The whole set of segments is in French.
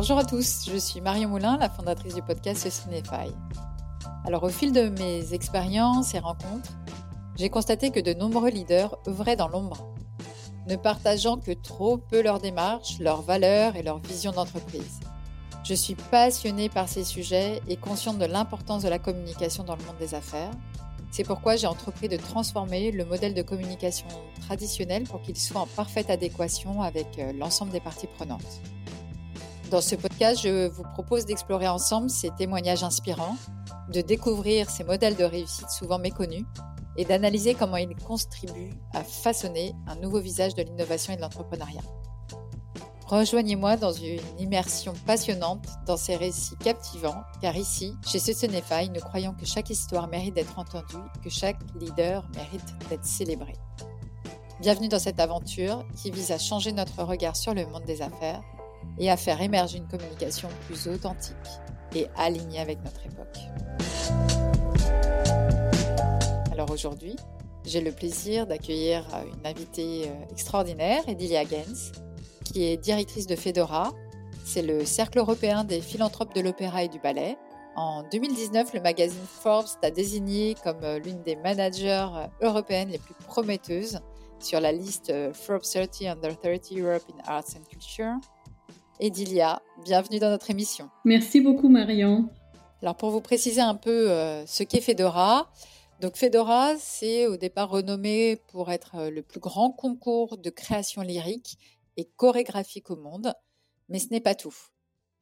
Bonjour à tous, je suis Marion Moulin, la fondatrice du podcast Cinefy. Alors au fil de mes expériences et rencontres, j'ai constaté que de nombreux leaders œuvraient dans l'ombre, ne partageant que trop peu leur démarche, leurs valeurs et leur vision d'entreprise. Je suis passionnée par ces sujets et consciente de l'importance de la communication dans le monde des affaires. C'est pourquoi j'ai entrepris de transformer le modèle de communication traditionnel pour qu'il soit en parfaite adéquation avec euh, l'ensemble des parties prenantes. Dans ce podcast, je vous propose d'explorer ensemble ces témoignages inspirants, de découvrir ces modèles de réussite souvent méconnus et d'analyser comment ils contribuent à façonner un nouveau visage de l'innovation et de l'entrepreneuriat. Rejoignez-moi dans une immersion passionnante dans ces récits captivants, car ici, chez Socenify, nous croyons que chaque histoire mérite d'être entendue, que chaque leader mérite d'être célébré. Bienvenue dans cette aventure qui vise à changer notre regard sur le monde des affaires et à faire émerger une communication plus authentique et alignée avec notre époque. Alors aujourd'hui, j'ai le plaisir d'accueillir une invitée euh, extraordinaire, Edilia Gens, qui est directrice de Fedora. C'est le Cercle européen des philanthropes de l'opéra et du ballet. En 2019, le magazine Forbes t'a désigné comme euh, l'une des managers euh, européennes les plus prometteuses sur la liste Forbes 30 Under 30 Europe in Arts and Culture. Edilia, bienvenue dans notre émission. Merci beaucoup Marion. Alors pour vous préciser un peu euh, ce qu'est Fedora, donc Fedora, c'est au départ renommé pour être euh, le plus grand concours de création lyrique et chorégraphique au monde, mais ce n'est pas tout.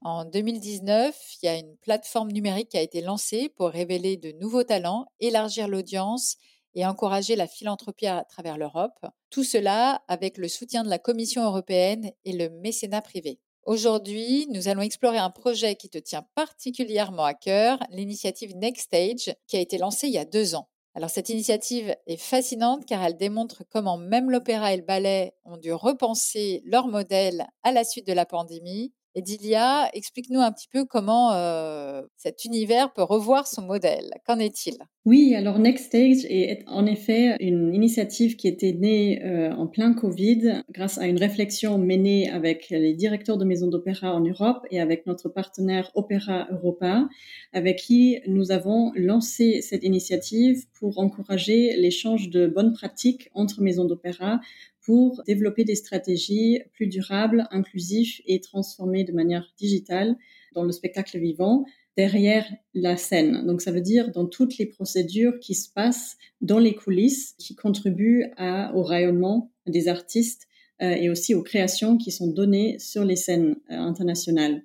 En 2019, il y a une plateforme numérique qui a été lancée pour révéler de nouveaux talents, élargir l'audience et encourager la philanthropie à travers l'Europe. Tout cela avec le soutien de la Commission européenne et le mécénat privé. Aujourd'hui, nous allons explorer un projet qui te tient particulièrement à cœur, l'initiative Next Stage, qui a été lancée il y a deux ans. Alors cette initiative est fascinante car elle démontre comment même l'opéra et le ballet ont dû repenser leur modèle à la suite de la pandémie Edilia, explique-nous un petit peu comment euh, cet univers peut revoir son modèle. Qu'en est-il? Oui, alors Next Stage est en effet une initiative qui était née euh, en plein Covid grâce à une réflexion menée avec les directeurs de maisons d'opéra en Europe et avec notre partenaire Opéra Europa, avec qui nous avons lancé cette initiative pour encourager l'échange de bonnes pratiques entre maisons d'opéra pour développer des stratégies plus durables, inclusives et transformées de manière digitale dans le spectacle vivant derrière la scène. Donc ça veut dire dans toutes les procédures qui se passent dans les coulisses, qui contribuent au rayonnement des artistes euh, et aussi aux créations qui sont données sur les scènes euh, internationales.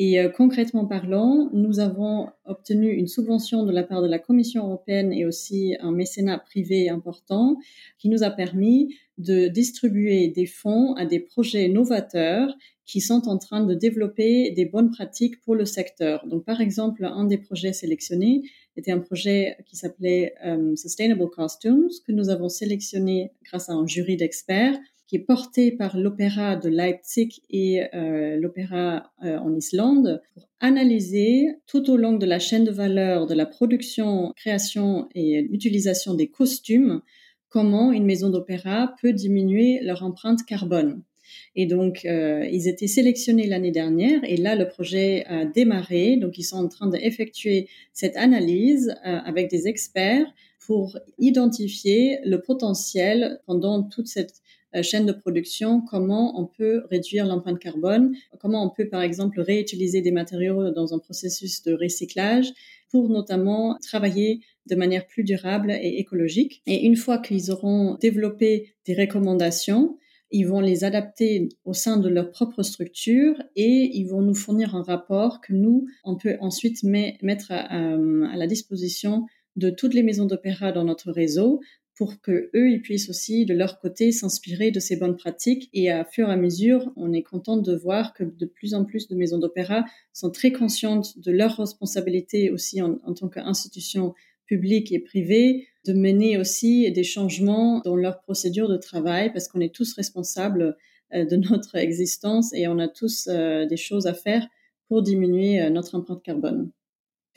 Et euh, concrètement parlant, nous avons obtenu une subvention de la part de la Commission européenne et aussi un mécénat privé important qui nous a permis de distribuer des fonds à des projets novateurs qui sont en train de développer des bonnes pratiques pour le secteur. Donc, par exemple, un des projets sélectionnés était un projet qui s'appelait euh, Sustainable Costumes, que nous avons sélectionné grâce à un jury d'experts qui est porté par l'opéra de Leipzig et euh, l'opéra euh, en Islande pour analyser tout au long de la chaîne de valeur de la production, création et utilisation des costumes comment une maison d'opéra peut diminuer leur empreinte carbone. Et donc, euh, ils étaient sélectionnés l'année dernière et là, le projet a démarré. Donc, ils sont en train d'effectuer cette analyse avec des experts pour identifier le potentiel pendant toute cette chaîne de production, comment on peut réduire l'empreinte carbone, comment on peut par exemple réutiliser des matériaux dans un processus de recyclage pour notamment travailler de manière plus durable et écologique. Et une fois qu'ils auront développé des recommandations, ils vont les adapter au sein de leur propre structure et ils vont nous fournir un rapport que nous, on peut ensuite mettre à, à la disposition de toutes les maisons d'opéra dans notre réseau pour que eux ils puissent aussi de leur côté s'inspirer de ces bonnes pratiques et à fur et à mesure on est content de voir que de plus en plus de maisons d'opéra sont très conscientes de leurs responsabilités aussi en, tant qu'institution publique et privée de mener aussi des changements dans leurs procédures de travail parce qu'on est tous responsables euh, de notre existence et on a tous euh, des choses à faire pour diminuer euh, notre empreinte carbone.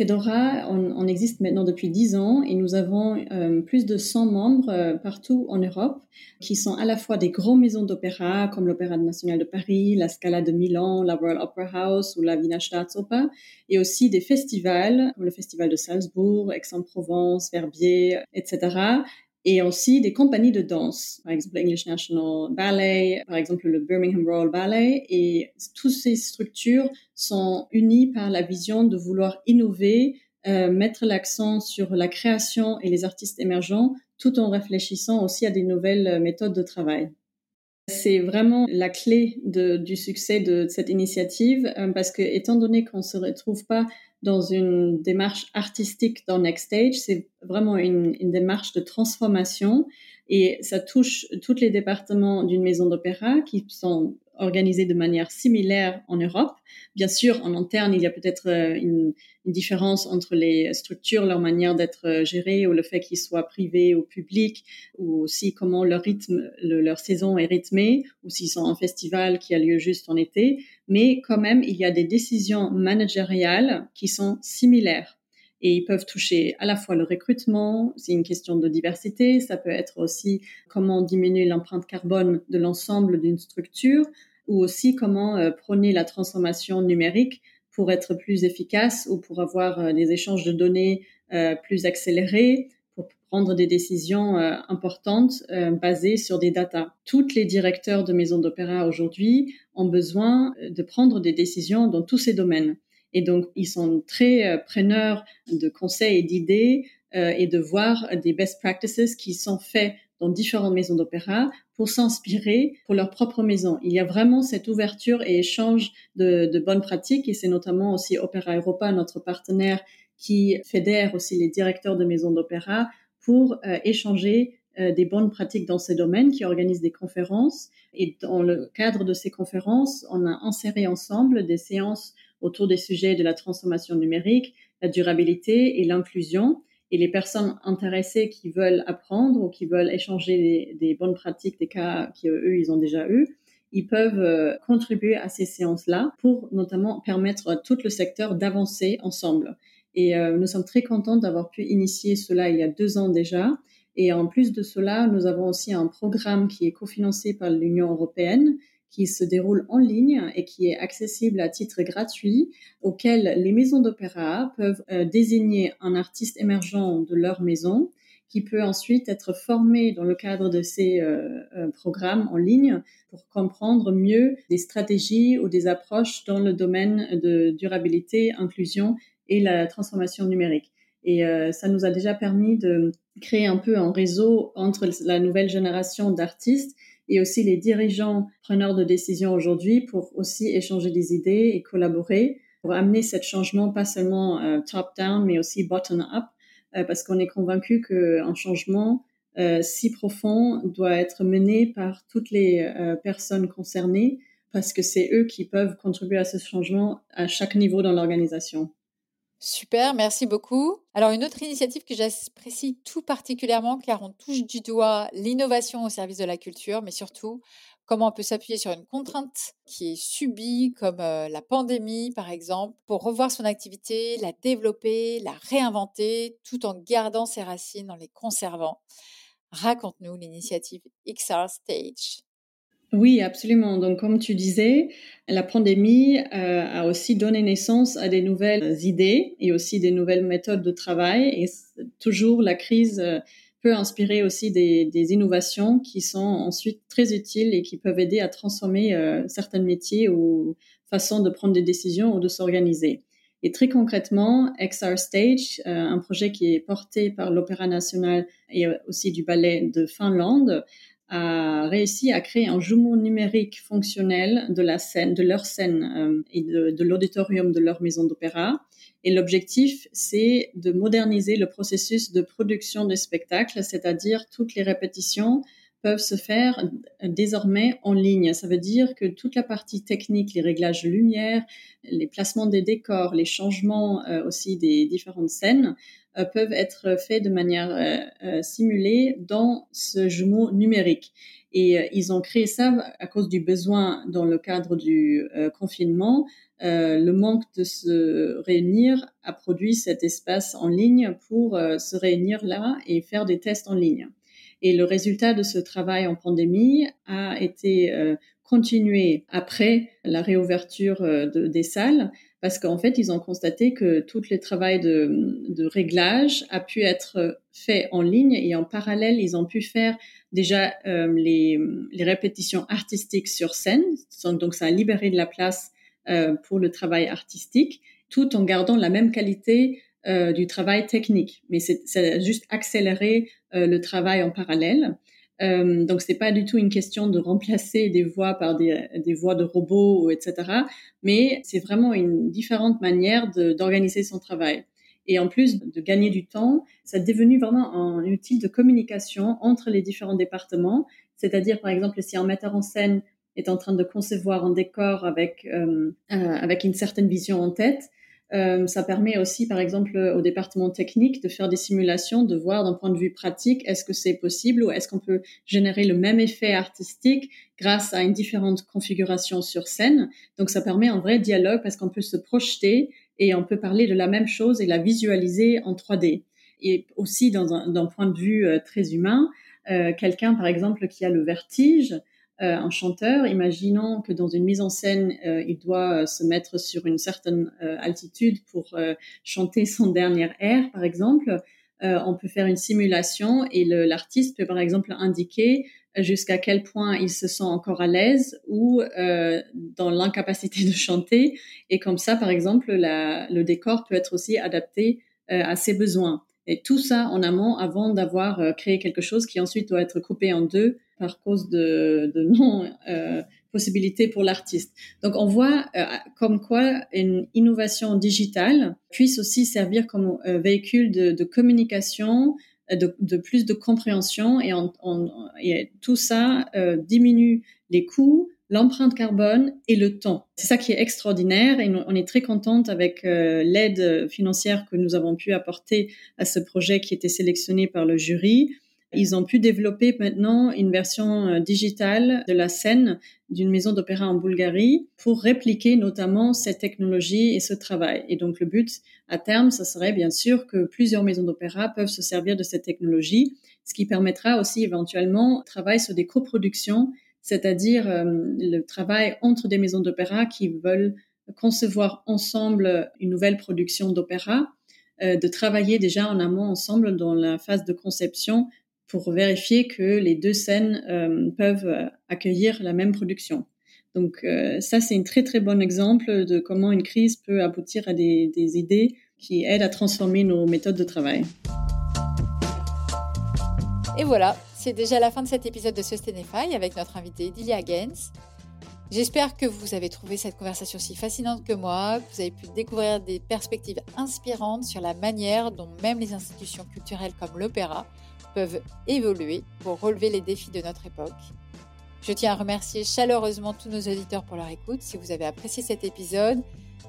Fedora, on, existe maintenant depuis 10 ans et nous avons euh, plus de 100 membres euh, partout en Europe qui sont à la fois des grandes maisons d'opéra comme l'Opéra national de Paris, la Scala de Milan, la Royal Opera House ou la Wiener Staatsoper et aussi des festivals comme le Festival de Salzbourg, Aix-en-Provence, Verbier, etc et aussi des compagnies de danse, par exemple l'English National Ballet, par exemple le Birmingham Royal Ballet, et toutes ces structures sont unies par la vision de vouloir innover, euh, mettre l'accent sur la création et les artistes émergents, tout en réfléchissant aussi à des nouvelles méthodes de travail. C'est vraiment la clé du succès de cette initiative euh, parce que, étant donné qu'on se retrouve pas dans une démarche artistique dans Next Stage. C'est vraiment une, démarche de transformation et ça touche tous les départements d'une maison d'opéra qui sont organisés de manière similaire en Europe. Bien sûr, en interne, il y a peut-être euh, une, différence entre les structures, leur manière d'être euh, gérées ou le fait qu'ils soient privés ou publics ou aussi comment leur rythme, leur saison est rythmée ou s'ils sont en festival qui a lieu juste en été mais quand même, il y a des décisions managériales qui sont similaires et ils peuvent toucher à la fois le recrutement, c'est une question de diversité, ça peut être aussi comment diminuer l'empreinte carbone de l'ensemble d'une structure ou aussi comment euh, prôner la transformation numérique pour être plus efficace ou pour avoir euh, des échanges de données euh, plus accélérés prendre des décisions importantes basées sur des datas. Toutes les directeurs de maisons d'opéra aujourd'hui ont besoin de prendre des décisions dans tous ces domaines. Et donc, ils sont très preneurs de conseils et d'idées et de voir des best practices qui sont faits dans différentes maisons d'opéra pour s'inspirer pour leur propre maison. Il y a vraiment cette ouverture et échange de, de bonnes pratiques et c'est notamment aussi Opéra Europa, notre partenaire, qui fédère aussi les directeurs de maisons d'opéra pour euh, échanger euh, des bonnes pratiques dans ces domaines, qui organisent des conférences. Et dans le cadre de ces conférences, on a inséré ensemble des séances autour des sujets de la transformation numérique, la durabilité et l'inclusion. Et les personnes intéressées qui veulent apprendre ou qui veulent échanger des, bonnes pratiques, des cas qu'eux, ils ont déjà eu, ils peuvent euh, contribuer à ces séances-là pour notamment permettre à tout le secteur d'avancer ensemble. Et euh, nous sommes très contents d'avoir pu initier cela il y a deux ans déjà. Et en plus de cela, nous avons aussi un programme qui est cofinancé par l'Union européenne, qui se déroule en ligne et qui est accessible à titre gratuit, auquel les maisons d'opéra peuvent euh, désigner un artiste émergent de leur maison, qui peut ensuite être formé dans le cadre de ces euh, programmes en ligne pour comprendre mieux des stratégies ou des approches dans le domaine de durabilité, inclusion et la transformation numérique. Et euh, ça nous a déjà permis de créer un peu un réseau entre la nouvelle génération d'artistes et aussi les dirigeants preneurs de décisions aujourd'hui pour aussi échanger des idées et collaborer pour amener ce changement pas seulement euh, top-down mais aussi bottom-up euh, parce qu'on est convaincu qu'un changement si profond doit être mené par toutes les personnes concernées parce que c'est eux qui peuvent contribuer à ce changement à chaque niveau dans l'organisation. Super, merci beaucoup. Alors une autre initiative que j'apprécie tout particulièrement car on touche du doigt l'innovation au service de la culture, mais surtout comment on peut s'appuyer sur une contrainte qui est subie comme euh, la pandémie par exemple pour revoir son activité, la développer, la réinventer tout en gardant ses racines en les conservant. Raconte-nous l'initiative XR Stage. Oui, absolument. Donc, comme tu disais, la pandémie euh, a aussi donné naissance à des nouvelles idées et aussi des nouvelles méthodes de travail. Et toujours, la crise euh, peut inspirer aussi des, des, innovations qui sont ensuite très utiles et qui peuvent aider à transformer euh, certains métiers ou façons de prendre des décisions ou de s'organiser. Et très concrètement, XR Stage, un projet qui est porté par l'Opéra national et aussi du ballet de Finlande, a réussi à créer un jumeau numérique fonctionnel de la scène, de leur scène euh, et de, l'auditorium de leur maison d'opéra. Et l'objectif, c'est de moderniser le processus de production des spectacles, c'est-à-dire toutes les répétitions peuvent se faire désormais en ligne. Ça veut dire que toute la partie technique, les réglages de lumière, les placements des décors, les changements euh, aussi des différentes scènes peuvent être faits de manière euh, simulée dans ce jumeau numérique. Et euh, ils ont créé ça à cause du besoin dans le cadre du euh, confinement. Euh, le manque de se réunir a produit cet espace en ligne pour se réunir là et faire des tests en ligne. Et le résultat de ce travail en pandémie a été continué après la réouverture des salles parce qu'en fait, ils ont constaté que tout le travail de, de, réglage a pu être fait en ligne et en parallèle, ils ont pu faire déjà euh, les, les, répétitions artistiques sur scène. Donc, ça a libéré de la place euh, pour le travail artistique, tout en gardant la même qualité euh, du travail technique. Mais c'est juste accéléré euh, le travail en parallèle. Euh, donc c'est pas du tout une question de remplacer des voix par des, voix de robots, etc. Mais c'est vraiment une différente manière d'organiser son travail. Et en plus de gagner du temps, ça est devenu vraiment un outil de communication entre les différents départements. C'est-à-dire, par exemple, si un metteur en scène est en train de concevoir un décor avec, euh, euh avec une certaine vision en tête, euh, ça permet aussi, par exemple, au département technique de faire des simulations, de voir d'un point de vue pratique, est-ce que c'est possible ou est-ce qu'on peut générer le même effet artistique grâce à une différente configuration sur scène. Donc, ça permet un vrai dialogue parce qu'on peut se projeter et on peut parler de la même chose et la visualiser en 3D. Et aussi, d'un point de vue euh, très humain, euh, quelqu'un, par exemple, qui a le vertige, euh, un chanteur, imaginons que dans une mise en scène, euh, il doit euh, se mettre sur une certaine altitude pour chanter son dernier air, par exemple. on peut faire une simulation et l'artiste peut, par exemple, indiquer jusqu'à quel point il se sent encore à l'aise ou dans l'incapacité de chanter. Et comme ça, par exemple, le décor peut être aussi adapté à ses besoins. Et tout ça en amont avant d'avoir créé quelque chose qui ensuite doit être coupé en deux par cause de, non euh, possibilités pour l'artiste. Donc on voit euh, comme quoi une innovation digitale puisse aussi servir comme euh, véhicule de, communication, euh, de, plus de compréhension et, tout ça diminue les coûts, l'empreinte carbone et le temps. C'est ça qui est extraordinaire et on est très contente avec l'aide financière que nous avons pu apporter à ce projet qui était sélectionné par le jury. Ils ont pu développer maintenant une version euh, digitale de la scène d'une maison d'opéra en Bulgarie pour répliquer notamment cette technologie et ce travail. Et donc le but à terme, ce serait bien sûr que plusieurs maisons d'opéra peuvent se servir de cette technologie, ce qui permettra aussi éventuellement de travailler sur des coproductions, c'est-à-dire euh, le travail entre des maisons d'opéra qui veulent concevoir ensemble une nouvelle production d'opéra, euh, de travailler déjà en amont ensemble dans la phase de conception pour vérifier que les deux scènes euh, peuvent euh, accueillir la même production. Donc euh, ça, c'est un très très bon exemple de comment une crise peut aboutir à des, des idées qui aident à transformer nos méthodes de travail. Et voilà, c'est déjà la fin de cet épisode de Sustainify avec notre invitée Dilia Gens. J'espère que vous avez trouvé cette conversation si fascinante que moi, que vous avez pu découvrir des perspectives inspirantes sur la manière dont même les institutions culturelles comme l'opéra peuvent évoluer pour relever les défis de notre époque. Je tiens à remercier chaleureusement tous nos auditeurs pour leur écoute. Si vous avez apprécié cet épisode,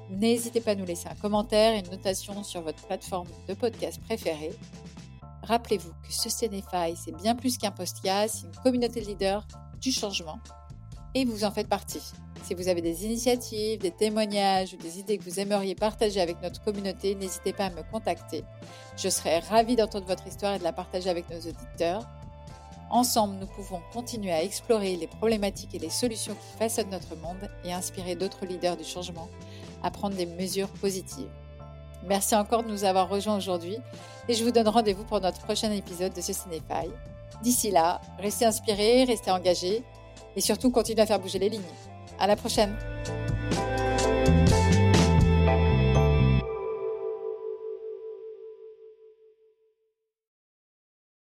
n'hésitez pas à nous laisser un commentaire et une notation sur votre plateforme de podcast préférée. Rappelez-vous que Sustainify, c'est bien plus qu'un podcast, c'est une communauté de leaders du changement. Et vous en faites partie. Si vous avez des initiatives, des témoignages ou des idées que vous aimeriez partager avec notre communauté, n'hésitez pas à me contacter. Je serai ravie d'entendre votre histoire et de la partager avec nos auditeurs. Ensemble, nous pouvons continuer à explorer les problématiques et les solutions qui façonnent notre monde et inspirer d'autres leaders du changement à prendre des mesures positives. Merci encore de nous avoir rejoints aujourd'hui et je vous donne rendez-vous pour notre prochain épisode de ce Cinéphaille. D'ici là, restez inspirés, restez engagés et surtout continuez à faire bouger les lignes. À la prochaine!